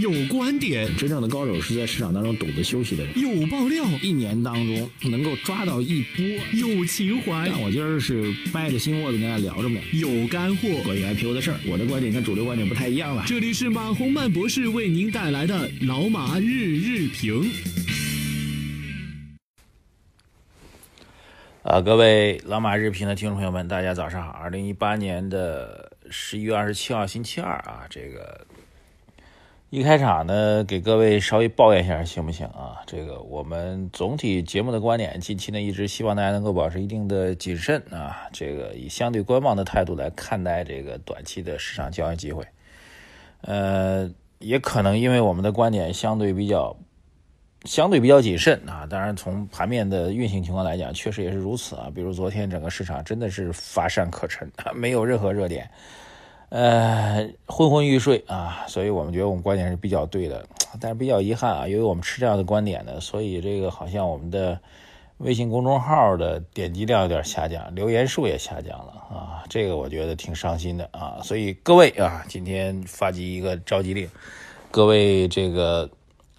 有观点，真正的高手是在市场当中懂得休息的人。有爆料，一年当中能够抓到一波。有情怀，但我今儿是掰着心窝子跟大家聊着呢。有干货，关于 IPO 的事儿，我的观点跟主流观点不太一样了。这里是马洪曼博士为您带来的老马日日评。啊，各位老马日评的听众朋友们，大家早上好！二零一八年的十一月二十七号，星期二啊，这个。一开场呢，给各位稍微抱怨一下，行不行啊？这个我们总体节目的观点，近期呢一直希望大家能够保持一定的谨慎啊，这个以相对观望的态度来看待这个短期的市场交易机会。呃，也可能因为我们的观点相对比较相对比较谨慎啊，当然从盘面的运行情况来讲，确实也是如此啊。比如昨天整个市场真的是乏善可陈，没有任何热点。呃，昏昏欲睡啊，所以我们觉得我们观点是比较对的，但是比较遗憾啊，由于我们持这样的观点呢，所以这个好像我们的微信公众号的点击量有点下降，留言数也下降了啊，这个我觉得挺伤心的啊，所以各位啊，今天发起一个召集令，各位这个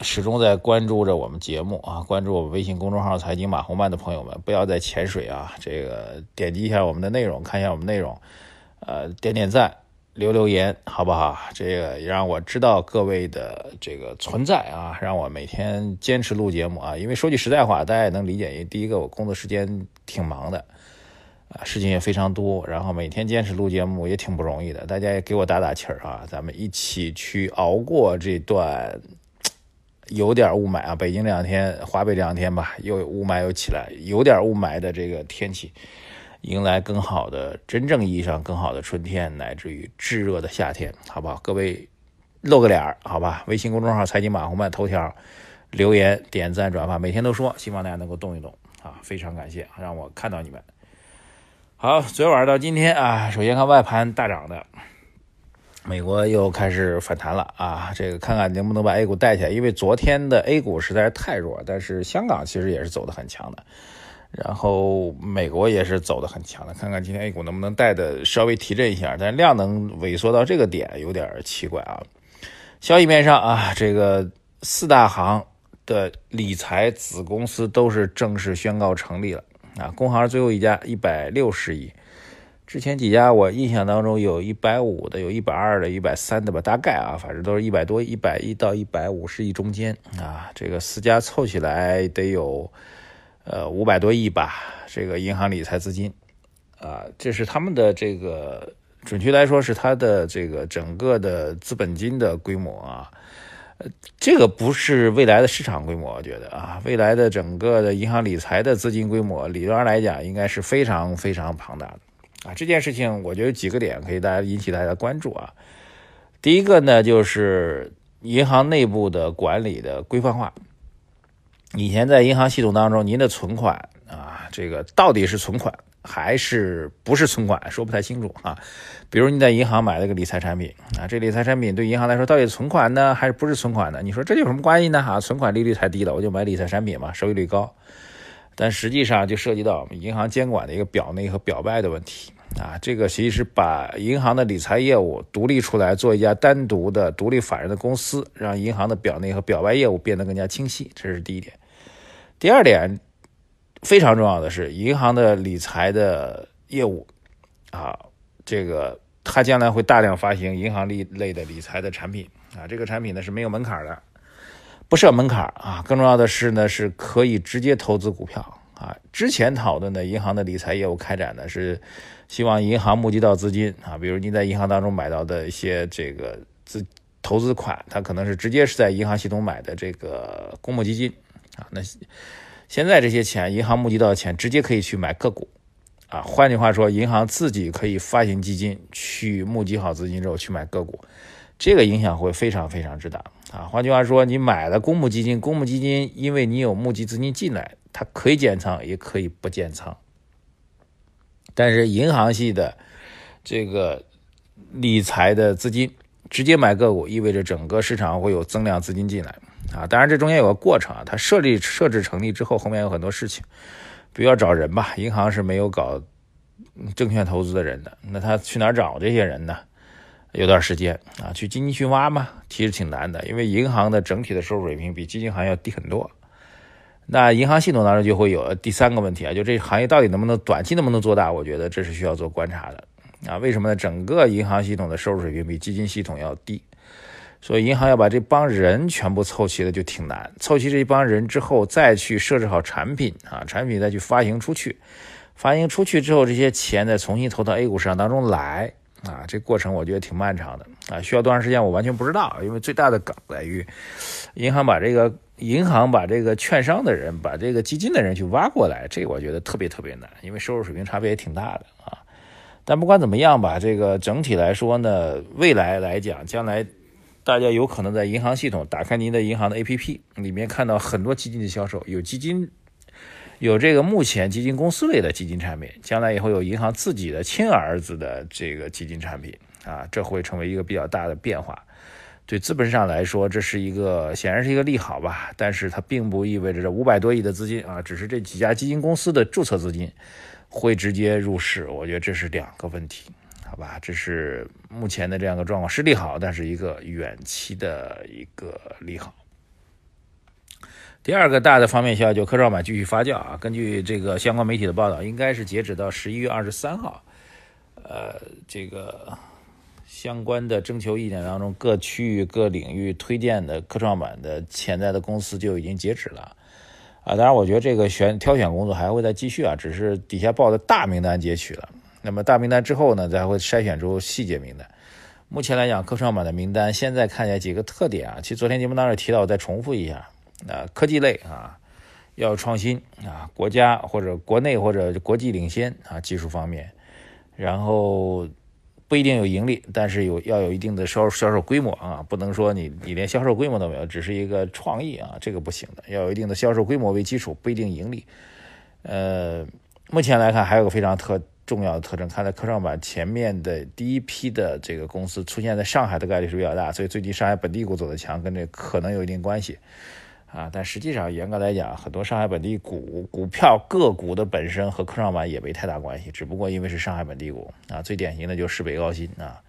始终在关注着我们节目啊，关注我们微信公众号财经马红漫的朋友们，不要再潜水啊，这个点击一下我们的内容，看一下我们内容，呃，点点赞。留留言好不好？这个让我知道各位的这个存在啊，让我每天坚持录节目啊。因为说句实在话，大家也能理解，因为第一个我工作时间挺忙的啊，事情也非常多，然后每天坚持录节目也挺不容易的。大家也给我打打气儿啊，咱们一起去熬过这段有点雾霾啊。北京这两天，华北这两天吧，又雾霾又起来，有点雾霾的这个天气。迎来更好的、真正意义上更好的春天，乃至于炙热的夏天，好不好？各位露个脸儿，好吧？微信公众号“财经马红漫”头条留言、点赞、转发，每天都说，希望大家能够动一动啊！非常感谢，让我看到你们。好，昨天晚上到今天啊，首先看外盘大涨的，美国又开始反弹了啊！这个看看能不能把 A 股带起来，因为昨天的 A 股实在是太弱，但是香港其实也是走得很强的。然后美国也是走的很强的，看看今天 A 股能不能带的稍微提振一下，但量能萎缩到这个点有点奇怪啊。消息面上啊，这个四大行的理财子公司都是正式宣告成立了啊。工行最后一家一百六十亿，之前几家我印象当中有一百五的，有一百二的，一百三的吧，大概啊，反正都是一百多，一百亿到一百五十亿中间啊。这个四家凑起来得有。呃，五百多亿吧，这个银行理财资金，啊，这是他们的这个，准确来说是它的这个整个的资本金的规模啊，呃，这个不是未来的市场规模，我觉得啊，未来的整个的银行理财的资金规模，理论上来讲应该是非常非常庞大的啊。这件事情我觉得有几个点可以大家引起大家关注啊。第一个呢，就是银行内部的管理的规范化。以前在银行系统当中，您的存款啊，这个到底是存款还是不是存款，说不太清楚啊。比如你在银行买了个理财产品啊，这理财产品对银行来说到底存款呢，还是不是存款呢？你说这有什么关系呢？哈，存款利率太低了，我就买理财产品嘛，收益率高。但实际上就涉及到我们银行监管的一个表内和表外的问题啊。这个其实是把银行的理财业务独立出来，做一家单独的独立法人的公司，让银行的表内和表外业务变得更加清晰，这是第一点。第二点非常重要的是，银行的理财的业务啊，这个它将来会大量发行银行类类的理财的产品啊，这个产品呢是没有门槛的，不设门槛啊。更重要的是呢，是可以直接投资股票啊。之前讨论的银行的理财业务开展呢，是希望银行募集到资金啊，比如您在银行当中买到的一些这个资投资款，它可能是直接是在银行系统买的这个公募基金。啊，那现在这些钱，银行募集到的钱，直接可以去买个股，啊，换句话说，银行自己可以发行基金，去募集好资金之后去买个股，这个影响会非常非常之大啊。换句话说，你买了公募基金，公募基金因为你有募集资金进来，它可以减仓，也可以不减仓，但是银行系的这个理财的资金直接买个股，意味着整个市场会有增量资金进来。啊，当然这中间有个过程啊，它设立设置成立之后，后面有很多事情，比如要找人吧，银行是没有搞证券投资的人的，那他去哪儿找这些人呢？有段时间啊，去基金去挖嘛，其实挺难的，因为银行的整体的收入水平比基金行业要低很多。那银行系统当中就会有第三个问题啊，就这行业到底能不能短期能不能做大？我觉得这是需要做观察的啊。为什么呢？整个银行系统的收入水平比基金系统要低，所以银行要把这帮人全部凑齐了就挺难。凑齐这一帮人之后，再去设置好产品啊，产品再去发行出去，发行出去之后，这些钱再重新投到 A 股市场当中来。啊，这过程我觉得挺漫长的啊，需要多长时间我完全不知道，因为最大的梗在于，银行把这个银行把这个券商的人，把这个基金的人去挖过来，这个我觉得特别特别难，因为收入水平差别也挺大的啊。但不管怎么样吧，这个整体来说呢，未来来讲，将来大家有可能在银行系统打开您的银行的 APP 里面看到很多基金的销售，有基金。有这个目前基金公司类的基金产品，将来以后有银行自己的亲儿子的这个基金产品啊，这会成为一个比较大的变化。对资本市场来说，这是一个显然是一个利好吧，但是它并不意味着这五百多亿的资金啊，只是这几家基金公司的注册资金会直接入市。我觉得这是两个问题，好吧？这是目前的这样一个状况是利好，但是一个远期的一个利好。第二个大的方面消息就科创板继续发酵啊，根据这个相关媒体的报道，应该是截止到十一月二十三号，呃，这个相关的征求意见当中，各区域各领域推荐的科创板的潜在的公司就已经截止了啊。当然，我觉得这个选挑选工作还会再继续啊，只是底下报的大名单截取了，那么大名单之后呢，再会筛选出细节名单。目前来讲，科创板的名单现在看起来几个特点啊，其实昨天节目当中提到，我再重复一下。啊，科技类啊，要创新啊，国家或者国内或者国际领先啊，技术方面，然后不一定有盈利，但是有要有一定的销销售规模啊，不能说你你连销售规模都没有，只是一个创意啊，这个不行的，要有一定的销售规模为基础，不一定盈利。呃，目前来看还有个非常特重要的特征，看在科创板前面的第一批的这个公司出现在上海的概率是比较大，所以最近上海本地股走的强，跟这可能有一定关系。啊，但实际上严格来讲，很多上海本地股股票个股的本身和科创板也没太大关系，只不过因为是上海本地股啊，最典型的就是市北高新啊。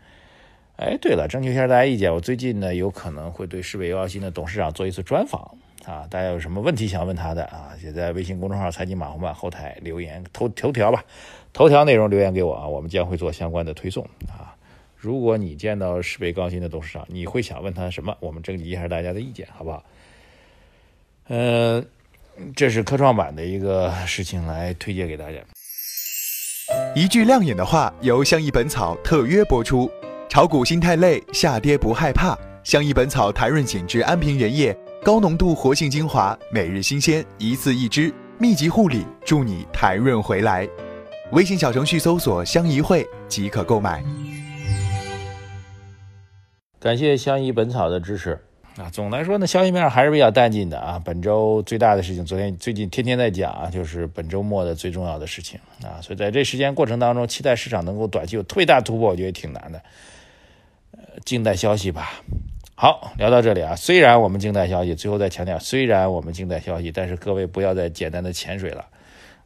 哎，对了，征求一下大家意见，我最近呢有可能会对市北高新的董事长做一次专访啊，大家有什么问题想问他的啊，就在微信公众号“财经马红漫”后台留言头头条吧，头条内容留言给我啊，我们将会做相关的推送啊。如果你见到市北高新的董事长，你会想问他什么？我们征集一下大家的意见，好不好？呃，这是科创板的一个事情，来推荐给大家。一句亮眼的话，由相宜本草特约播出。炒股心太累，下跌不害怕。相宜本草弹润紧致安瓶原液，高浓度活性精华，每日新鲜，一次一支，密集护理，助你弹润回来。微信小程序搜索“相宜会”即可购买。感谢相宜本草的支持。啊，总来说呢，消息面还是比较淡静的啊。本周最大的事情，昨天最近天天在讲啊，就是本周末的最重要的事情啊。所以在这时间过程当中，期待市场能够短期有特别大突破，我觉得挺难的。呃，静待消息吧。好，聊到这里啊，虽然我们静待消息，最后再强调，虽然我们静待消息，但是各位不要再简单的潜水了。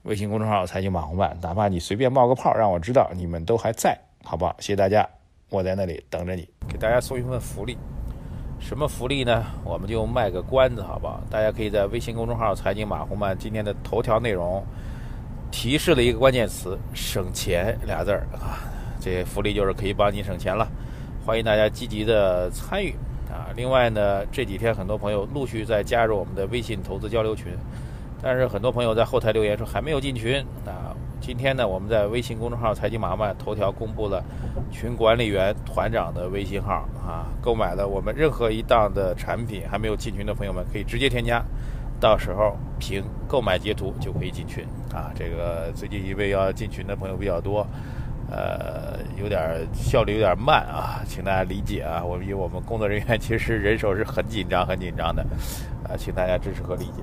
微信公众号财经马红漫，哪怕你随便冒个泡，让我知道你们都还在，好不好？谢谢大家，我在那里等着你，给大家送一份福利。什么福利呢？我们就卖个关子，好不好？大家可以在微信公众号“财经马红漫”今天的头条内容提示了一个关键词“省钱”俩字儿啊，这福利就是可以帮你省钱了。欢迎大家积极的参与啊！另外呢，这几天很多朋友陆续在加入我们的微信投资交流群，但是很多朋友在后台留言说还没有进群啊。今天呢，我们在微信公众号“财经马漫”头条公布了群管理员团长的微信号啊，购买了我们任何一档的产品还没有进群的朋友们可以直接添加，到时候凭购买截图就可以进群啊。这个最近因为要进群的朋友比较多，呃，有点效率有点慢啊，请大家理解啊。我们因为我们工作人员其实人手是很紧张很紧张的，呃，请大家支持和理解。